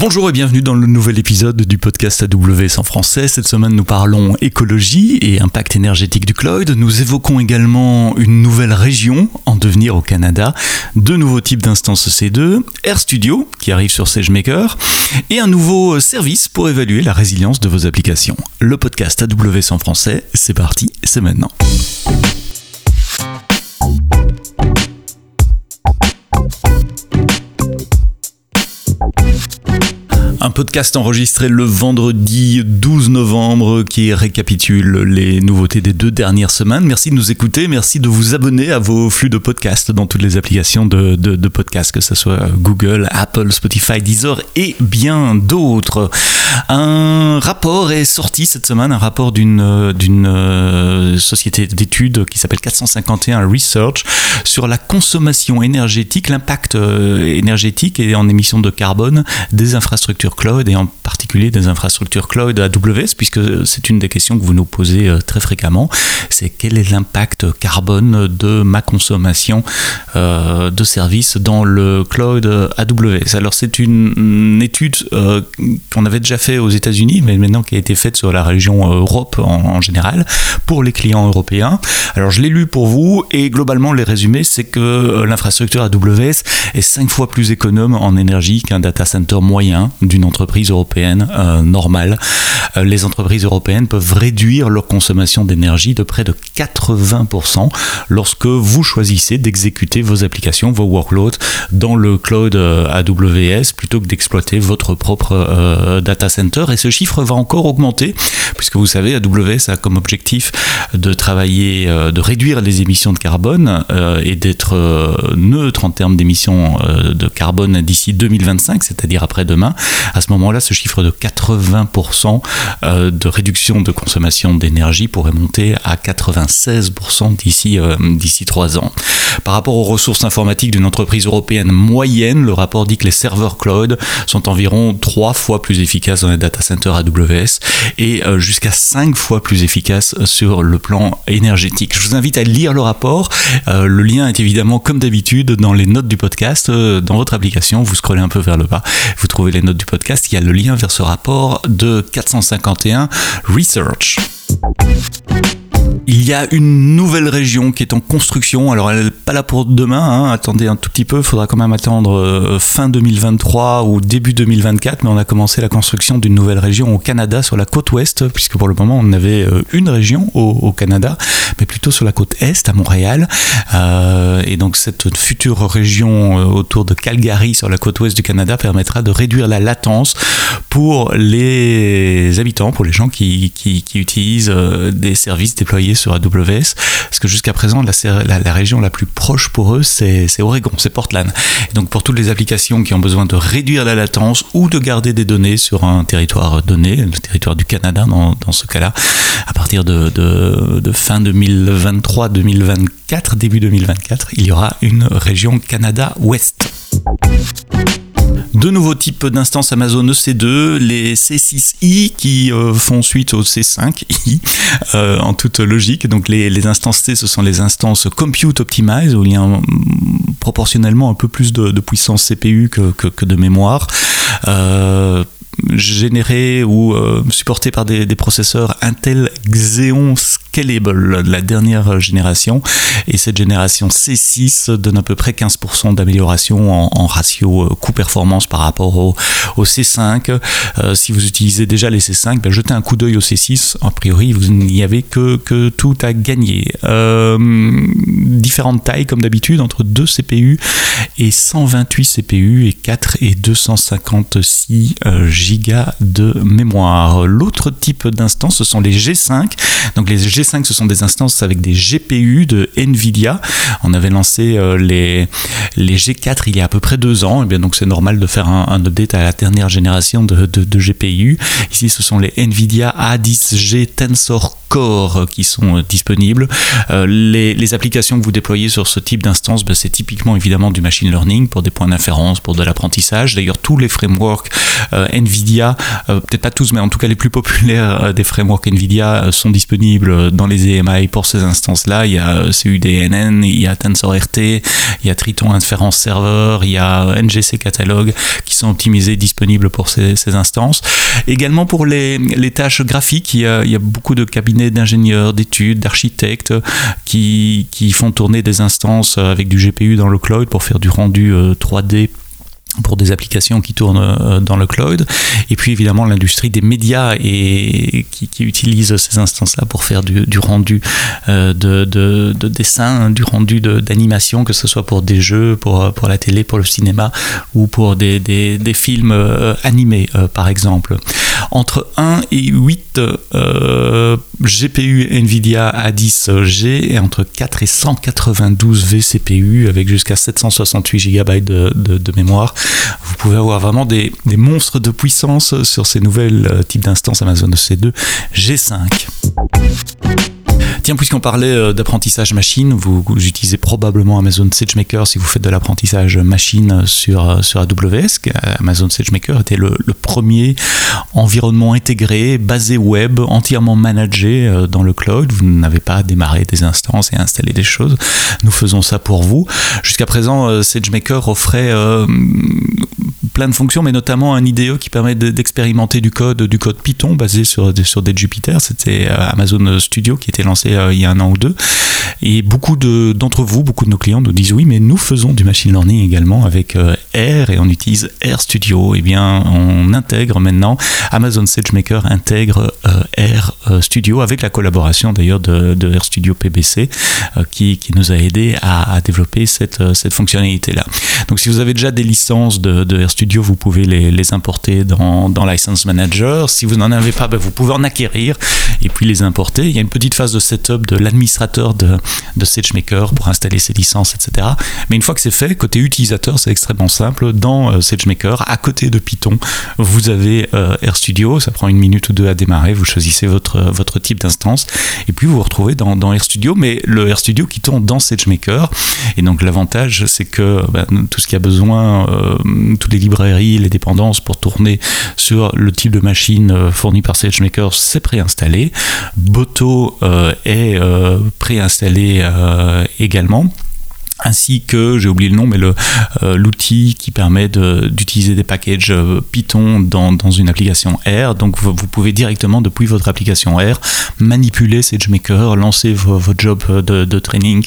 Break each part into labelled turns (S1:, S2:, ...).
S1: Bonjour et bienvenue dans le nouvel épisode du podcast AWS en français. Cette semaine, nous parlons écologie et impact énergétique du cloud. Nous évoquons également une nouvelle région en devenir au Canada, deux nouveaux types d'instances C2, RStudio qui arrive sur SageMaker et un nouveau service pour évaluer la résilience de vos applications. Le podcast AWS en français, c'est parti, c'est maintenant. Podcast enregistré le vendredi 12 novembre qui récapitule les nouveautés des deux dernières semaines. Merci de nous écouter, merci de vous abonner à vos flux de podcasts dans toutes les applications de, de, podcasts, que ce soit Google, Apple, Spotify, Deezer et bien d'autres. Un rapport est sorti cette semaine, un rapport d'une d'une euh, société d'études qui s'appelle 451 Research sur la consommation énergétique, l'impact euh, énergétique et en émissions de carbone des infrastructures cloud et en particulier des infrastructures cloud AWS, puisque c'est une des questions que vous nous posez euh, très fréquemment, c'est quel est l'impact carbone de ma consommation euh, de services dans le cloud AWS. Alors c'est une, étude euh, qu'on avait déjà fait aux États-Unis, mais maintenant qui a été faite sur la région Europe en, général, pour les clients européens. Alors je l'ai lu pour vous, et globalement les résumés, c'est que l'infrastructure AWS est cinq fois plus économe en énergie qu'un data center moyen du une entreprise européenne euh, normale. Euh, les entreprises européennes peuvent réduire leur consommation d'énergie de près de 80% lorsque vous choisissez d'exécuter vos applications, vos workloads dans le cloud euh, AWS plutôt que d'exploiter votre propre data center. Et ce chiffre va encore augmenter puisque vous savez, AWS a comme objectif de travailler, de réduire les émissions de carbone et d'être neutre en termes d'émissions de carbone d'ici 2025, c'est-à-dire après-demain à ce moment-là, ce chiffre de 80% euh, de réduction de consommation d'énergie pourrait monter à 96% d'ici euh, d'ici 3 ans. Par rapport aux ressources informatiques d'une entreprise européenne moyenne, le rapport dit que les serveurs cloud sont environ 3 fois plus efficaces dans les data centers AWS et euh, jusqu'à 5 fois plus efficaces sur le plan énergétique. Je vous invite à lire le rapport. le lien est évidemment comme d'habitude dans les notes du podcast. dans votre application, vous scrollez un peu vers le bas, vous trouvez les notes du podcast, il y a le lien vers ce rapport de 451 Research. Il y a une nouvelle région qui est en construction. Alors, elle n'est pas là pour demain. Hein. Attendez un tout petit peu. Il faudra quand même attendre euh, fin 2023 ou début 2024. Mais on a commencé la construction d'une nouvelle région au Canada, sur la côte ouest, puisque pour le moment, on avait euh, une région au, Canada, mais plutôt sur la côte est, à Montréal. Euh, et donc, cette future région autour de Calgary, sur la côte ouest du Canada, permettra de réduire la latence pour les habitants, pour les gens qui, qui, qui utilisent des services déployés sur AWS, parce que jusqu'à présent, la, région la plus proche pour eux, c'est Oregon, c'est Portland. donc pour toutes les applications qui ont besoin de réduire la latence ou de garder des données sur un territoire donné, le territoire du Canada dans, ce cas-là, à partir de, de, fin 2023-2024, début 2024, il y aura une région Canada Ouest. Deux nouveaux types d'instances Amazon EC2, les C6i qui euh, font suite aux C5i euh, en toute logique. Donc les, instances C, ce sont les instances Compute Optimize où il y a proportionnellement un peu plus de, puissance CPU que, de mémoire. Euh, généré ou supporté par des, processeurs Intel Xeon Scalable, la dernière génération. Et cette génération C6 donne à peu près 15% d'amélioration en, ratio euh, coût-performance par rapport au, C5. Euh, si vous utilisez déjà les C5, ben, jetez un coup d'œil au C6. A priori, vous n'y avez que, tout à gagner. Euh, différentes tailles, comme d'habitude, entre 2 CPU et 128 CPU et 4 et 256 de mémoire. L'autre type d'instance, ce sont les G5. Donc les G5 ce sont des instances avec des GPU de Nvidia. On avait lancé euh, les, les G4 il y a à peu près deux ans. Et eh bien donc c'est normal de faire un, update à la dernière génération de, de, GPU. Ici, ce sont les Nvidia A10G Tensor Core qui sont disponibles. Les, les, applications que vous déployez sur ce type d'instance, ben, c'est typiquement évidemment du machine learning pour des points d'inférence, pour de l'apprentissage. D'ailleurs, tous les frameworks NVIDIA, peut-être pas tous, mais en tout cas les plus populaires des frameworks NVIDIA sont disponibles dans les EMI pour ces instances-là. Il y a CUDNN, il y a TensorRT, il y a Triton Inference Server, il y a NGC Catalog qui sont optimisés, disponibles pour ces, instances. Également pour les, tâches graphiques, il y, a, beaucoup de cabinets d'ingénieurs, d'études, d'architectes qui, qui, font tourner des instances avec du GPU dans le cloud pour faire du rendu 3D euh, pour des applications qui tournent euh, dans le cloud. Et puis évidemment l'industrie des médias et qui, utilise ces instances-là pour faire du, du rendu euh, de, de, de, dessin, du rendu d'animation, que ce soit pour des jeux, pour, pour la télé, pour le cinéma ou pour des, films euh, animés par exemple. Entre 1 et 8 GPU Nvidia A10G et entre 4 et 192 vCPU avec jusqu'à 768 GB de, de, mémoire pouvez avoir vraiment des, monstres de puissance sur ces nouvelles euh, types d'instances Amazon EC2 G5. Tiens, puisqu'on parlait euh, d'apprentissage machine, vous, utilisez probablement Amazon SageMaker si vous faites de l'apprentissage machine sur, euh, sur AWS. Amazon SageMaker était le, premier environnement intégré, basé web, entièrement managé dans le cloud. Vous n'avez pas à démarrer des instances et installer des choses. Nous faisons ça pour vous. Jusqu'à présent, SageMaker offrait plein de fonctions, mais notamment un IDE qui permet d'expérimenter du code, du code Python basé sur, sur des Jupyter. C'était Amazon Studio qui était lancé euh, il y a un an ou deux. Et beaucoup d'entre vous, beaucoup de nos clients nous disent oui, mais nous faisons du machine learning également avec euh, R et on utilise R Studio. Eh bien, on intègre maintenant, Amazon SageMaker intègre euh, R Studio avec la collaboration d'ailleurs de, R Studio PBC qui, nous a aidé à, développer cette, cette fonctionnalité-là. Donc, si vous avez déjà des licences de, R Studio, vous pouvez les, importer dans, dans, License Manager. Si vous n'en avez pas, ben, vous pouvez en acquérir et puis les importer. Il y a une petite phase de setup de l'administrateur de, de SageMaker pour installer ses licences, etc. Mais une fois que c'est fait, côté utilisateur, c'est extrêmement simple. Dans euh, SageMaker, à côté de Python, vous avez euh, RStudio. Ça prend une minute ou deux à démarrer. Vous choisissez votre, votre type d'instance et puis vous vous retrouvez dans, dans RStudio, mais le RStudio qui tourne dans SageMaker. Et donc l'avantage, c'est que ben, tout ce qui a besoin, euh, toutes les librairies, les dépendances pour tourner sur le type de machine fourni par SageMaker, c'est préinstallé. Boto est euh, préinstallé euh, également ainsi que, j'ai oublié le nom, mais euh, l'outil qui permet d'utiliser des packages euh, Python dans, dans, une application R. Donc vous, pouvez directement, depuis votre application R, manipuler SageMaker, lancer vos, vos jobs de, de training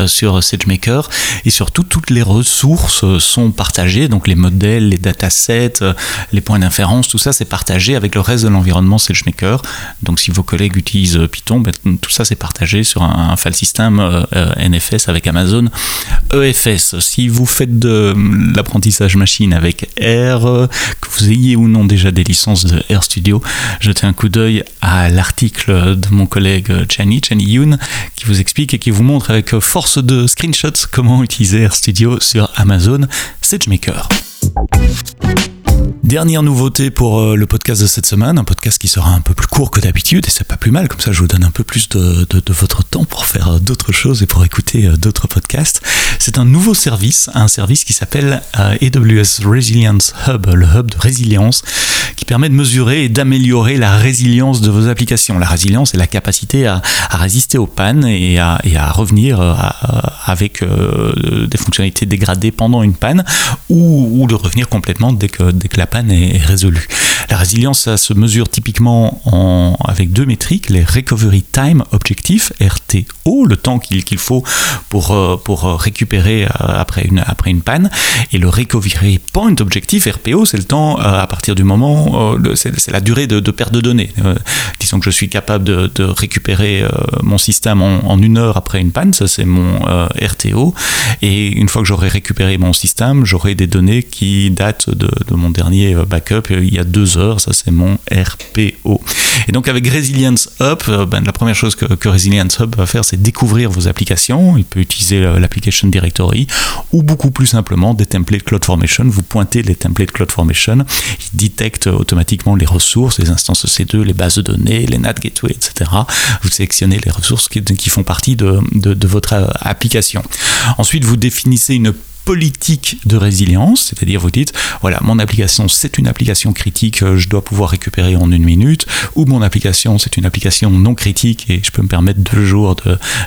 S1: euh, sur SageMaker. Et surtout, toutes les ressources sont partagées. Donc les modèles, les datasets, les points d'inférence, tout ça c'est partagé avec le reste de l'environnement SageMaker. Donc si vos collègues utilisent Python, ben, tout ça c'est partagé sur un, un file system NFS avec Amazon EFS, si vous faites de l'apprentissage machine avec R, que vous ayez ou non déjà des licences de RStudio, jetez un coup d'œil à l'article de mon collègue Chani, Chani Yoon, qui vous explique et qui vous montre avec force de screenshots comment utiliser RStudio sur Amazon SageMaker. Dernière nouveauté pour euh, le podcast de cette semaine, un podcast qui sera un peu plus court que d'habitude et c'est pas plus mal, comme ça je vous donne un peu plus de, votre temps pour faire euh, d'autres choses et pour écouter euh, d'autres podcasts. C'est un nouveau service, un service qui s'appelle AWS Resilience Hub, le hub de résilience, qui permet de mesurer et d'améliorer la résilience de vos applications. La résilience est la capacité à, résister aux pannes et à, revenir avec avec des fonctionnalités dégradées pendant une panne ou, de revenir complètement dès que la panne est, résolue. La résilience, ça se mesure typiquement en, avec deux métriques, les Recovery Time Objectif, RTO, le temps qu'il faut pour, euh, pour récupérer euh, après une, panne, et le Recovery Point Objectif, RPO, c'est le temps euh, à partir du moment, c'est la durée de, perte de données. disons que je suis capable de, récupérer mon système en, une heure après une panne, ça c'est mon RTO, et une fois que j'aurai récupéré mon système, j'aurai des données qui datent de, de mon dernier backup il y a deux heures ça c'est mon RPO. Et donc avec Resilience Hub, euh, ben, la première chose que, que, Resilience Hub va faire, c'est découvrir vos applications. Il peut utiliser l'application directory ou beaucoup plus simplement des templates CloudFormation. Vous pointez les templates CloudFormation, il détecte automatiquement les ressources, les instances EC2, les bases de données, les NAT Gateway, etc. Vous sélectionnez les ressources qui, qui font partie de, de, de votre application. Ensuite, vous définissez une politique de résilience, c'est-à-dire vous dites, voilà, mon application c'est une application critique, euh, je dois pouvoir récupérer en une minute, ou mon application c'est une application non critique et je peux me permettre deux jours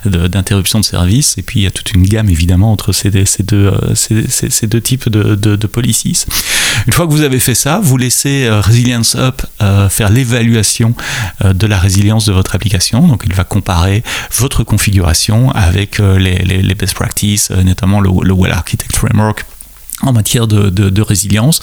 S1: d'interruption de, de, service, et puis il y a toute une gamme évidemment entre ces, deux, euh, ces, deux types de, de, de, policies. Une fois que vous avez fait ça, vous laissez euh, Resilience Up faire l'évaluation de la résilience de votre application, donc il va comparer votre configuration avec les, les, les best practices, notamment le, le Well Architect framework en matière de, de, résilience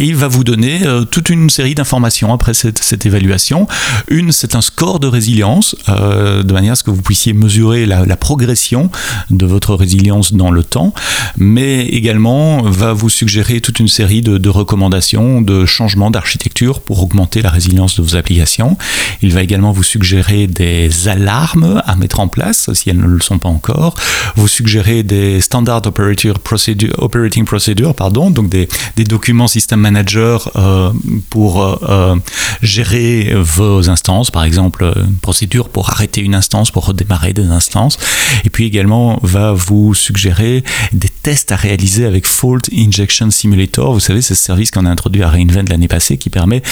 S1: et il va vous donner euh, toute une série d'informations après cette, évaluation. Une, c'est un score de résilience, euh, de manière à ce que vous puissiez mesurer la, progression de votre résilience dans le temps, mais également va vous suggérer toute une série de, recommandations, de changements d'architecture pour augmenter la résilience de vos applications. Il va également vous suggérer des alarmes à mettre en place si elles ne le sont pas encore, vous suggérer des standard operating procedure, operating procedure pardon, donc des, des documents System Manager euh, pour euh, euh, gérer vos instances, par exemple une procédure pour arrêter une instance, pour redémarrer des instances, et puis également va vous suggérer des tests à réaliser avec Fault Injection Simulator. Vous savez, c'est ce service qu'on a introduit à Reinvent l'année passée qui permet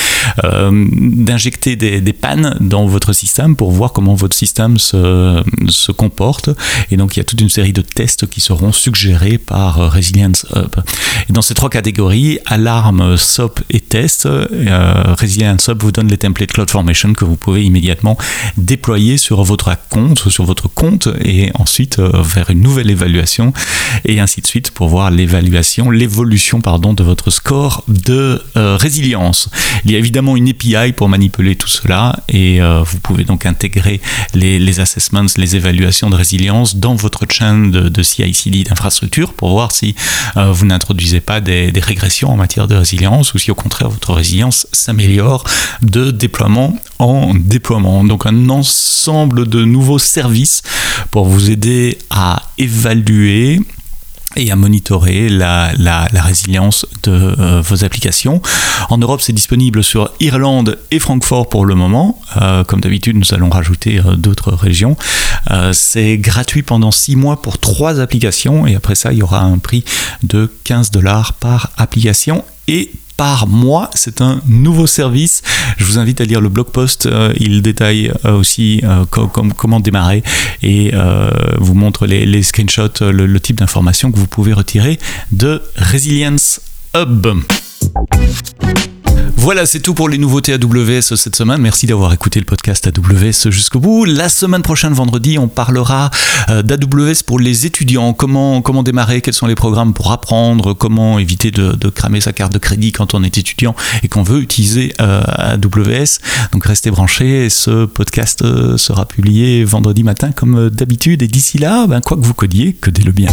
S1: d'injecter des, des, pannes dans votre système pour voir comment votre système se, se comporte. Et donc, il y a toute une série de tests qui seront suggérés par Resilience Hub. Et dans ces trois catégories, alarme, SOP et test, euh, Resilience Hub vous donne les templates CloudFormation que vous pouvez immédiatement déployer sur votre compte, sur votre compte et ensuite euh, faire une nouvelle évaluation et ainsi de suite pour voir l'évaluation, l'évolution pardon de votre score de euh, résilience. Il y a évidemment une API pour manipuler tout cela et euh, vous pouvez donc intégrer les, assessments, les évaluations de résilience dans votre chaîne de, de CI/CD d'infrastructure pour voir si euh, vous n'introduisez pas des, des, régressions en matière de résilience ou si au contraire votre résilience s'améliore de déploiement en déploiement. Donc un ensemble de nouveaux services pour vous aider à évaluer et à monitorer la, la, résilience de euh, vos applications. En Europe, c'est disponible sur Irlande et Francfort pour le moment. Euh, comme d'habitude, nous allons rajouter euh, d'autres régions. C'est gratuit pendant 6 mois pour 3 applications et après ça, il y aura un prix de 15 dollars par application et par mois. C'est un nouveau service. Je vous invite à lire le blog post. Euh, il détaille euh, aussi euh, com com comment démarrer et vous montre les, screenshots, le type d'informations que vous pouvez retirer de Resilience Hub. Voilà, c'est tout pour les nouveautés AWS cette semaine. Merci d'avoir écouté le podcast AWS jusqu'au bout. La semaine prochaine, vendredi, on parlera euh, d'AWS pour les étudiants. Comment, démarrer, quels sont les programmes pour apprendre, comment éviter de, de cramer sa carte de crédit quand on est étudiant et qu'on veut utiliser euh, AWS. Donc restez branchés. Ce podcast euh, sera publié vendredi matin comme d'habitude. Et d'ici là, ben, quoi que vous codiez, codez-le bien.